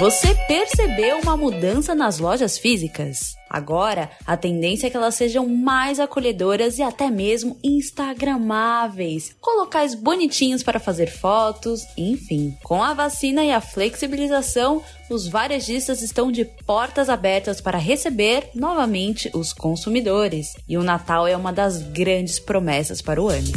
Você percebeu uma mudança nas lojas físicas? Agora, a tendência é que elas sejam mais acolhedoras e até mesmo instagramáveis, com locais bonitinhos para fazer fotos, enfim. Com a vacina e a flexibilização, os varejistas estão de portas abertas para receber novamente os consumidores, e o Natal é uma das grandes promessas para o ano.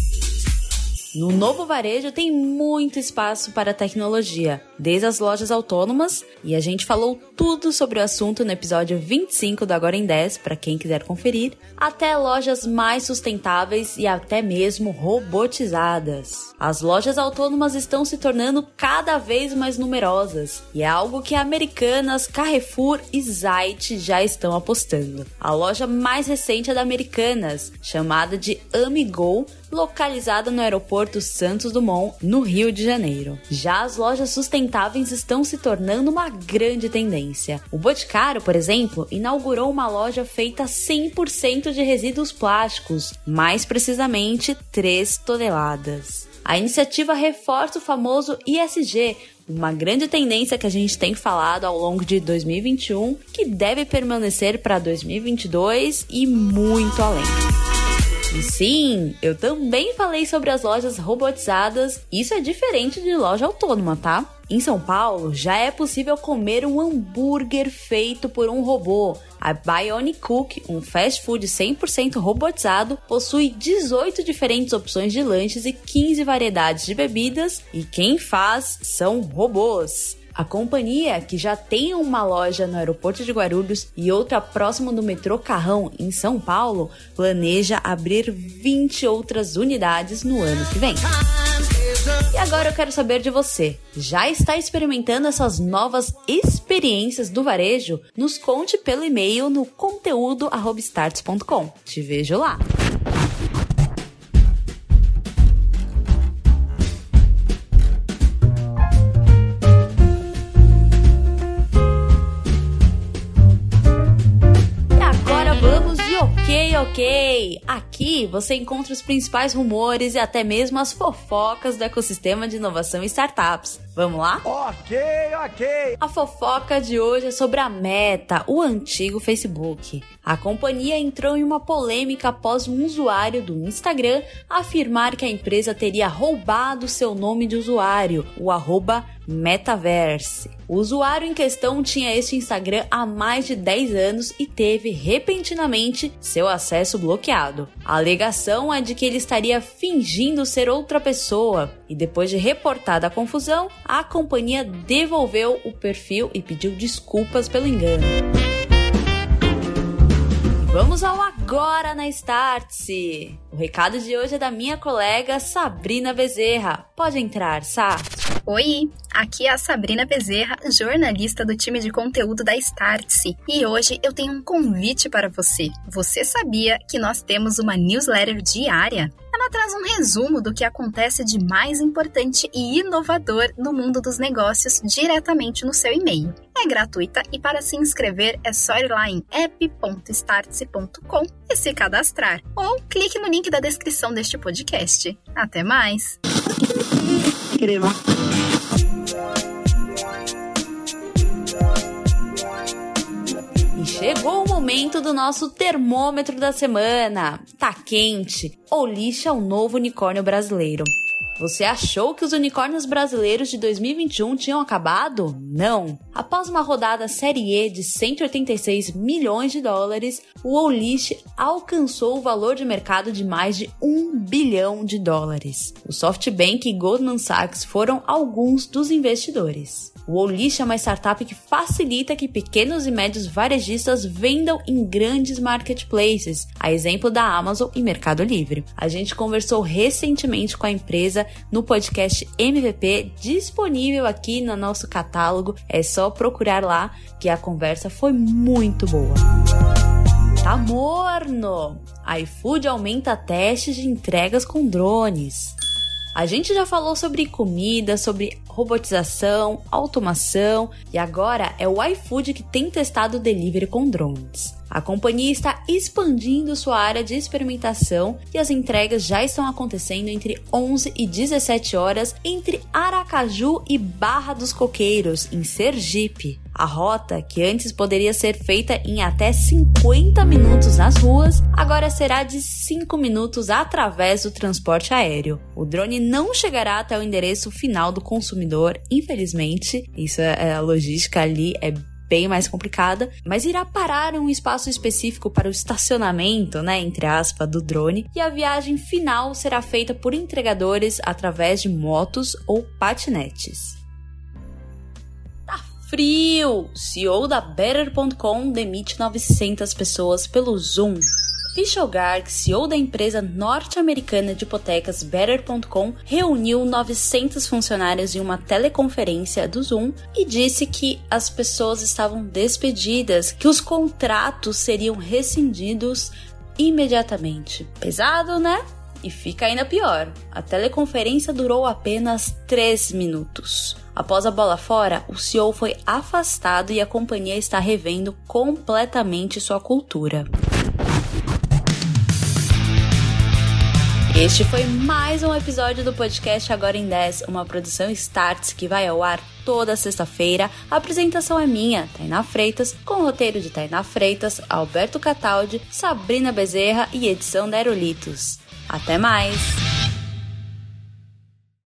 No novo varejo tem muito espaço para tecnologia, desde as lojas autônomas, e a gente falou tudo sobre o assunto no episódio 25 do Agora em 10, para quem quiser conferir, até lojas mais sustentáveis e até mesmo robotizadas. As lojas autônomas estão se tornando cada vez mais numerosas, e é algo que Americanas, Carrefour e Zait já estão apostando. A loja mais recente é da Americanas, chamada de Amigo, localizada no aeroporto Santos Dumont, no Rio de Janeiro. Já as lojas sustentáveis estão se tornando uma grande tendência. O Boticário, por exemplo, inaugurou uma loja feita 100% de resíduos plásticos, mais precisamente 3 toneladas. A iniciativa reforça o famoso ISG, uma grande tendência que a gente tem falado ao longo de 2021, que deve permanecer para 2022 e muito além. E sim, eu também falei sobre as lojas robotizadas. Isso é diferente de loja autônoma, tá? Em São Paulo, já é possível comer um hambúrguer feito por um robô. A Bionic Cook, um fast food 100% robotizado, possui 18 diferentes opções de lanches e 15 variedades de bebidas, e quem faz são robôs. A companhia, que já tem uma loja no aeroporto de Guarulhos e outra próximo do metrô Carrão, em São Paulo, planeja abrir 20 outras unidades no ano que vem. E agora eu quero saber de você. Já está experimentando essas novas experiências do varejo? Nos conte pelo e-mail no conteúdo@starts.com. Te vejo lá. Ok! Aqui você encontra os principais rumores e até mesmo as fofocas do ecossistema de inovação e startups. Vamos lá? Ok, ok! A fofoca de hoje é sobre a Meta, o antigo Facebook. A companhia entrou em uma polêmica após um usuário do Instagram afirmar que a empresa teria roubado seu nome de usuário, o arroba Metaverse. O usuário em questão tinha este Instagram há mais de 10 anos e teve repentinamente seu acesso bloqueado. A alegação é de que ele estaria fingindo ser outra pessoa e depois de reportada a confusão, a companhia devolveu o perfil e pediu desculpas pelo engano. Vamos ao agora na Startse. O recado de hoje é da minha colega Sabrina Bezerra. Pode entrar, Sá. Oi, aqui é a Sabrina Bezerra, jornalista do time de conteúdo da Startse. E hoje eu tenho um convite para você. Você sabia que nós temos uma newsletter diária? Ela traz um resumo do que acontece de mais importante e inovador no mundo dos negócios diretamente no seu e-mail. É gratuita e para se inscrever é só ir lá em app.startse.com e se cadastrar. Ou clique no link da descrição deste podcast. Até mais! E chegou o momento do nosso termômetro da semana. Tá quente. Ou lixa o novo unicórnio brasileiro. Você achou que os unicórnios brasileiros de 2021 tinham acabado? Não! Após uma rodada Série E de 186 milhões de dólares, o Olish alcançou o valor de mercado de mais de 1 bilhão de dólares. O SoftBank e Goldman Sachs foram alguns dos investidores. O Olish é uma startup que facilita que pequenos e médios varejistas vendam em grandes marketplaces, a exemplo da Amazon e Mercado Livre. A gente conversou recentemente com a empresa no podcast MVP, disponível aqui no nosso catálogo. É só procurar lá que a conversa foi muito boa. Tá morno! iFood aumenta testes de entregas com drones. A gente já falou sobre comida, sobre robotização, automação e agora é o iFood que tem testado o delivery com drones. A companhia está expandindo sua área de experimentação e as entregas já estão acontecendo entre 11 e 17 horas entre Aracaju e Barra dos Coqueiros, em Sergipe. A rota, que antes poderia ser feita em até 50 minutos nas ruas, agora será de 5 minutos através do transporte aéreo. O drone não chegará até o endereço final do consumidor, infelizmente. Isso é a logística ali é bem mais complicada, mas irá parar em um espaço específico para o estacionamento, né, entre aspas, do drone, e a viagem final será feita por entregadores através de motos ou patinetes frio! CEO da Better.com demite 900 pessoas pelo Zoom. Fischel Garg, CEO da empresa norte-americana de hipotecas Better.com, reuniu 900 funcionários em uma teleconferência do Zoom e disse que as pessoas estavam despedidas, que os contratos seriam rescindidos imediatamente. Pesado, né? E fica ainda pior: a teleconferência durou apenas 3 minutos. Após a bola fora, o CEO foi afastado e a companhia está revendo completamente sua cultura. Este foi mais um episódio do podcast Agora em 10, uma produção Starts que vai ao ar toda sexta-feira. A apresentação é minha, Tainá Freitas, com roteiro de Tainá Freitas, Alberto Cataldi, Sabrina Bezerra e edição da Aerolitos. Até mais!